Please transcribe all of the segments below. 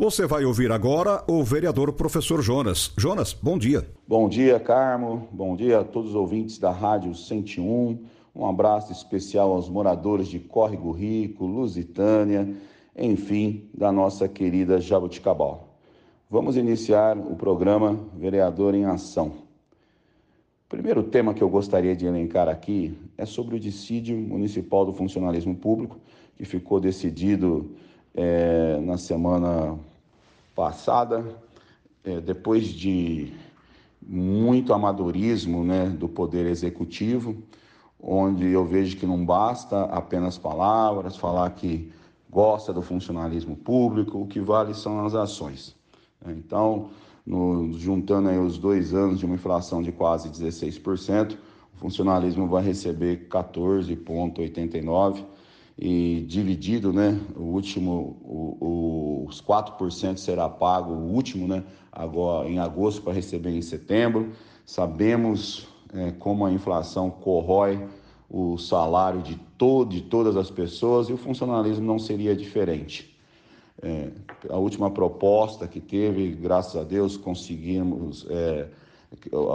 Você vai ouvir agora o vereador professor Jonas. Jonas, bom dia. Bom dia, Carmo. Bom dia a todos os ouvintes da Rádio 101. Um abraço especial aos moradores de Córrego Rico, Lusitânia, enfim, da nossa querida Jabuticabal. Vamos iniciar o programa Vereador em Ação. O primeiro tema que eu gostaria de elencar aqui é sobre o dissídio municipal do funcionalismo público, que ficou decidido é, na semana passada, é, depois de muito amadorismo né, do Poder Executivo, onde eu vejo que não basta apenas palavras, falar que gosta do funcionalismo público, o que vale são as ações. Então, no, juntando aí os dois anos de uma inflação de quase 16%, o funcionalismo vai receber 14,89% e dividido, né? O último, o, o, os 4% será pago, o último, né? Agora em agosto para receber em setembro. Sabemos é, como a inflação corrói o salário de, to de todas as pessoas e o funcionalismo não seria diferente. É, a última proposta que teve, graças a Deus, conseguimos. É,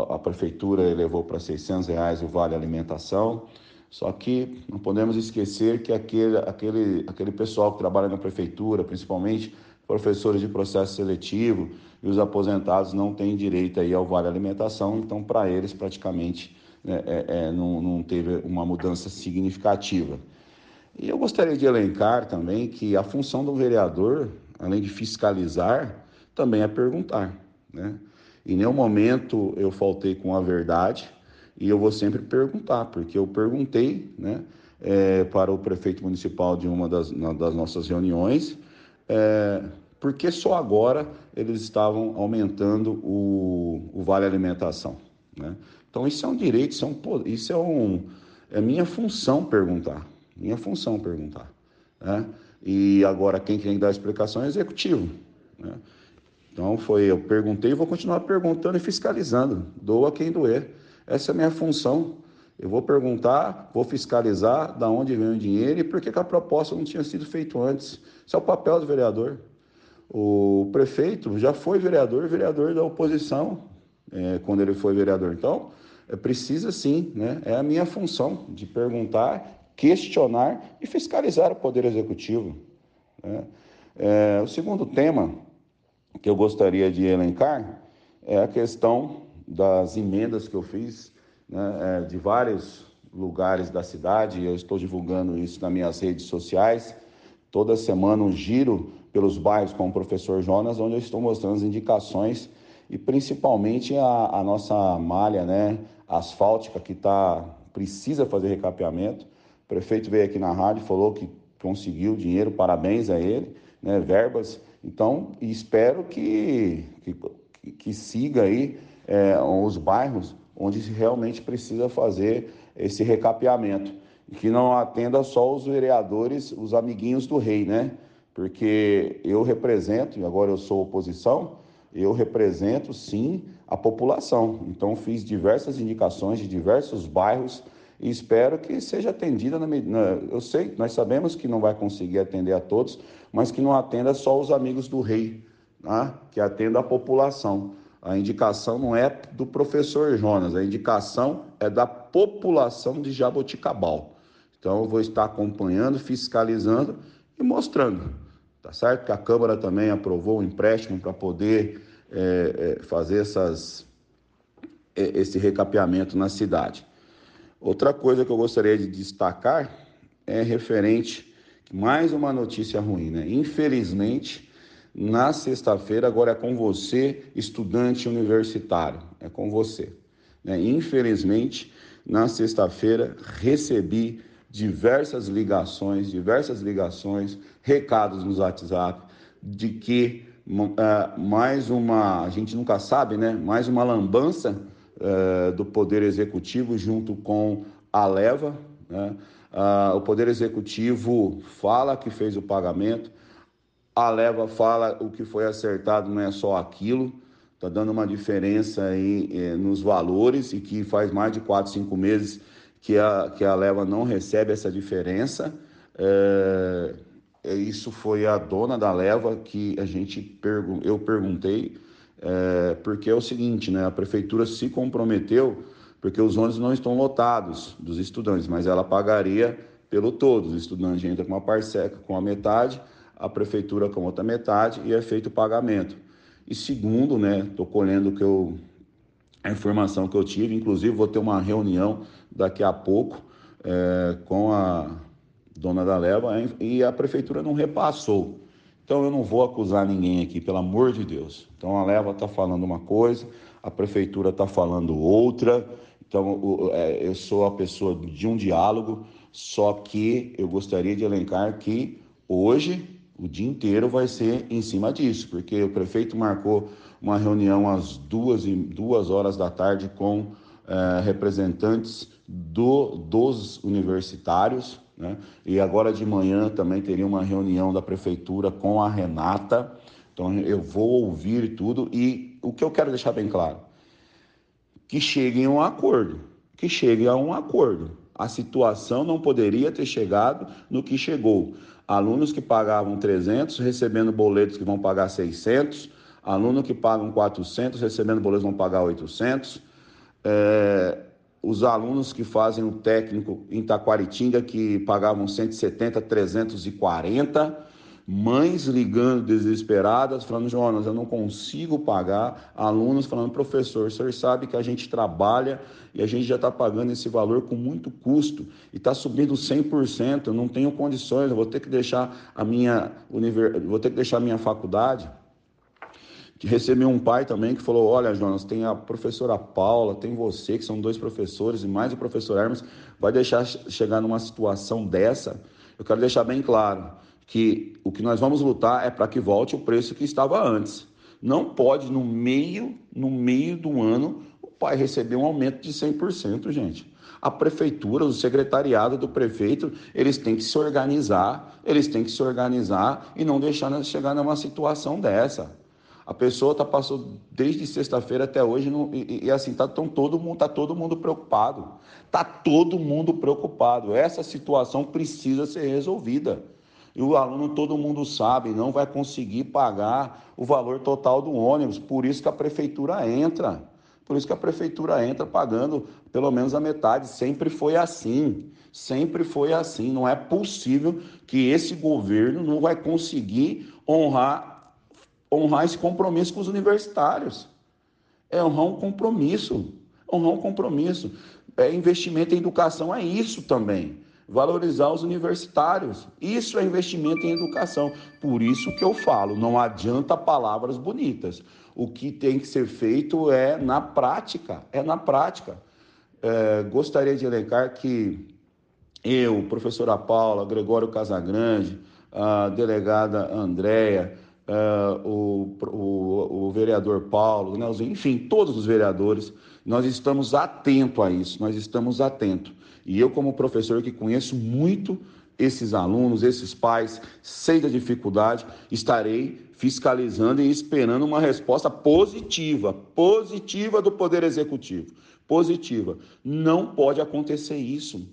a prefeitura elevou para 600 reais o vale alimentação. Só que não podemos esquecer que aquele, aquele, aquele pessoal que trabalha na prefeitura, principalmente professores de processo seletivo e os aposentados não têm direito aí ao vale alimentação, então para eles praticamente né, é, é, não, não teve uma mudança significativa. E eu gostaria de elencar também que a função do vereador, além de fiscalizar, também é perguntar. Né? Em nenhum momento eu faltei com a verdade, e eu vou sempre perguntar, porque eu perguntei né, é, para o prefeito municipal de uma das, na, das nossas reuniões é, por que só agora eles estavam aumentando o, o vale alimentação. Né? Então isso é um direito, isso é, um, isso é, um, é minha função perguntar, minha função perguntar. Né? E agora quem tem que dar a explicação é o executivo. Né? Então foi, eu perguntei e vou continuar perguntando e fiscalizando, doa quem doer. Essa é a minha função. Eu vou perguntar, vou fiscalizar da onde vem o dinheiro e por que, a proposta não tinha sido feita antes. Isso é o papel do vereador. O prefeito já foi vereador, vereador da oposição, é, quando ele foi vereador. Então, é, precisa sim, né? é a minha função de perguntar, questionar e fiscalizar o Poder Executivo. Né? É, o segundo tema que eu gostaria de elencar é a questão das emendas que eu fiz né, é, de vários lugares da cidade. Eu estou divulgando isso nas minhas redes sociais. Toda semana um giro pelos bairros com o professor Jonas, onde eu estou mostrando as indicações e principalmente a, a nossa malha né, asfáltica que tá, precisa fazer recapeamento. O prefeito veio aqui na rádio falou que conseguiu dinheiro, parabéns a ele, né, verbas. Então, espero que, que, que siga aí é, os bairros onde realmente precisa fazer esse recapeamento. E que não atenda só os vereadores, os amiguinhos do rei, né? Porque eu represento, e agora eu sou oposição, eu represento sim a população. Então fiz diversas indicações de diversos bairros e espero que seja atendida na, na, eu sei, nós sabemos que não vai conseguir atender a todos, mas que não atenda só os amigos do rei, né? que atenda a população. A indicação não é do professor Jonas, a indicação é da população de Jaboticabal. Então, eu vou estar acompanhando, fiscalizando e mostrando, tá certo? Que a Câmara também aprovou um empréstimo para poder é, é, fazer essas, é, esse recapeamento na cidade. Outra coisa que eu gostaria de destacar é referente mais uma notícia ruim, né? Infelizmente, na sexta-feira, agora é com você, estudante universitário, é com você. Né? Infelizmente, na sexta-feira, recebi diversas ligações, diversas ligações, recados no WhatsApp de que uh, mais uma, a gente nunca sabe, né? Mais uma lambança uh, do Poder Executivo junto com a leva. Né? Uh, o Poder Executivo fala que fez o pagamento, a leva fala o que foi acertado não é só aquilo, está dando uma diferença aí eh, nos valores e que faz mais de 4, 5 meses que a, que a leva não recebe essa diferença. É, isso foi a dona da leva que a gente pergun eu perguntei, é, porque é o seguinte, né? A prefeitura se comprometeu, porque os ônibus não estão lotados dos estudantes, mas ela pagaria pelo todo. Os estudantes entram com uma parcela, com a metade, a prefeitura com outra metade e é feito o pagamento. E segundo, né? Estou colhendo que eu a informação que eu tive, inclusive vou ter uma reunião daqui a pouco é, com a dona da leva e a prefeitura não repassou. Então eu não vou acusar ninguém aqui, pelo amor de Deus. Então a leva está falando uma coisa, a prefeitura está falando outra. Então é, eu sou a pessoa de um diálogo, só que eu gostaria de elencar que hoje o dia inteiro vai ser em cima disso, porque o prefeito marcou uma reunião às duas, e, duas horas da tarde com é, representantes do, dos universitários, né? e agora de manhã também teria uma reunião da prefeitura com a Renata. Então eu vou ouvir tudo e o que eu quero deixar bem claro, que cheguem a um acordo, que cheguem a um acordo. A situação não poderia ter chegado no que chegou. Alunos que pagavam 300 recebendo boletos que vão pagar 600, aluno que pagam 400, recebendo boletos vão pagar 800. É, os alunos que fazem o técnico em Taquaritinga, que pagavam 170, 340. Mães ligando desesperadas, falando, Jonas, eu não consigo pagar. Alunos falando, professor, o senhor sabe que a gente trabalha e a gente já está pagando esse valor com muito custo e está subindo 100%. Eu não tenho condições, eu vou ter que deixar a minha, univers... vou ter que deixar a minha faculdade que recebeu um pai também que falou: Olha, Jonas, tem a professora Paula, tem você, que são dois professores, e mais o professor Hermes, vai deixar chegar numa situação dessa. Eu quero deixar bem claro que o que nós vamos lutar é para que volte o preço que estava antes. Não pode, no meio, no meio do ano, o pai receber um aumento de 100%, gente. A prefeitura, o secretariado do prefeito, eles têm que se organizar, eles têm que se organizar e não deixar chegar numa situação dessa. A pessoa tá passou desde sexta-feira até hoje e, e, assim tá tão todo mundo tá todo mundo preocupado. Tá todo mundo preocupado. Essa situação precisa ser resolvida. E o aluno todo mundo sabe, não vai conseguir pagar o valor total do ônibus. Por isso que a prefeitura entra. Por isso que a prefeitura entra pagando pelo menos a metade. Sempre foi assim. Sempre foi assim. Não é possível que esse governo não vai conseguir honrar honrar esse compromisso com os universitários. É honrar um compromisso. Honrar um compromisso. É investimento em educação é isso também. Valorizar os universitários. Isso é investimento em educação. Por isso que eu falo, não adianta palavras bonitas. O que tem que ser feito é na prática. É na prática. É, gostaria de elencar que eu, professora Paula, Gregório Casagrande, a delegada Andréia, uh, o, o, o, vereador Paulo, né, enfim, todos os vereadores, nós estamos atentos a isso, nós estamos atentos. E eu, como professor que conheço muito esses alunos, esses pais, sei da dificuldade, estarei fiscalizando e esperando uma resposta positiva, positiva do Poder Executivo, positiva. Não pode acontecer isso.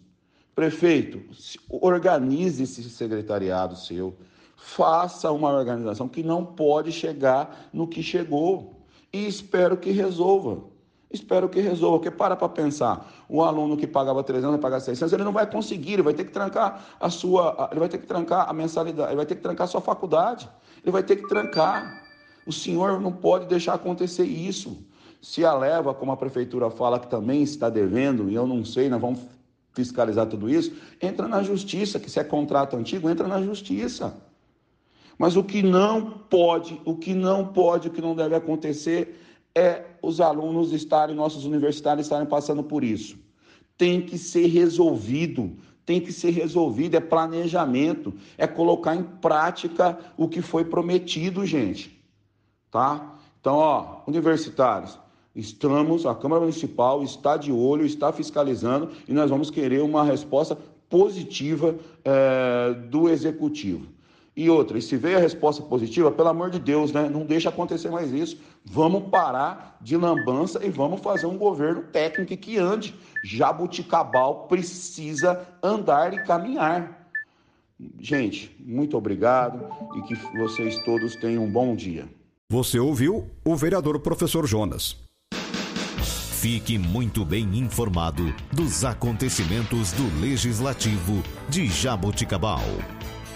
Prefeito, organize esse secretariado seu, faça uma organização que não pode chegar no que chegou. E espero que resolva. Espero que resolva, porque para para pensar, o aluno que pagava 300 vai pagar 600, ele não vai conseguir, ele vai ter que trancar a sua, ele vai ter que trancar a mensalidade, ele vai ter que trancar a sua faculdade, ele vai ter que trancar. O senhor não pode deixar acontecer isso. Se a leva, como a prefeitura fala que também está devendo, e eu não sei, nós vamos fiscalizar tudo isso, entra na justiça, que se é contrato antigo, entra na justiça. Mas o que não pode, o que não pode, o que não deve acontecer é os alunos estarem, nossos universitários estarem passando por isso. Tem que ser resolvido, tem que ser resolvido, é planejamento, é colocar em prática o que foi prometido, gente. Tá? Então, ó, universitários, estamos, a Câmara Municipal está de olho, está fiscalizando e nós vamos querer uma resposta positiva é, do Executivo. E outra, e se veio a resposta positiva, pelo amor de Deus, né? Não deixa acontecer mais isso. Vamos parar de lambança e vamos fazer um governo técnico que ande. Jabuticabal precisa andar e caminhar. Gente, muito obrigado e que vocês todos tenham um bom dia. Você ouviu o vereador professor Jonas. Fique muito bem informado dos acontecimentos do Legislativo de Jaboticabal.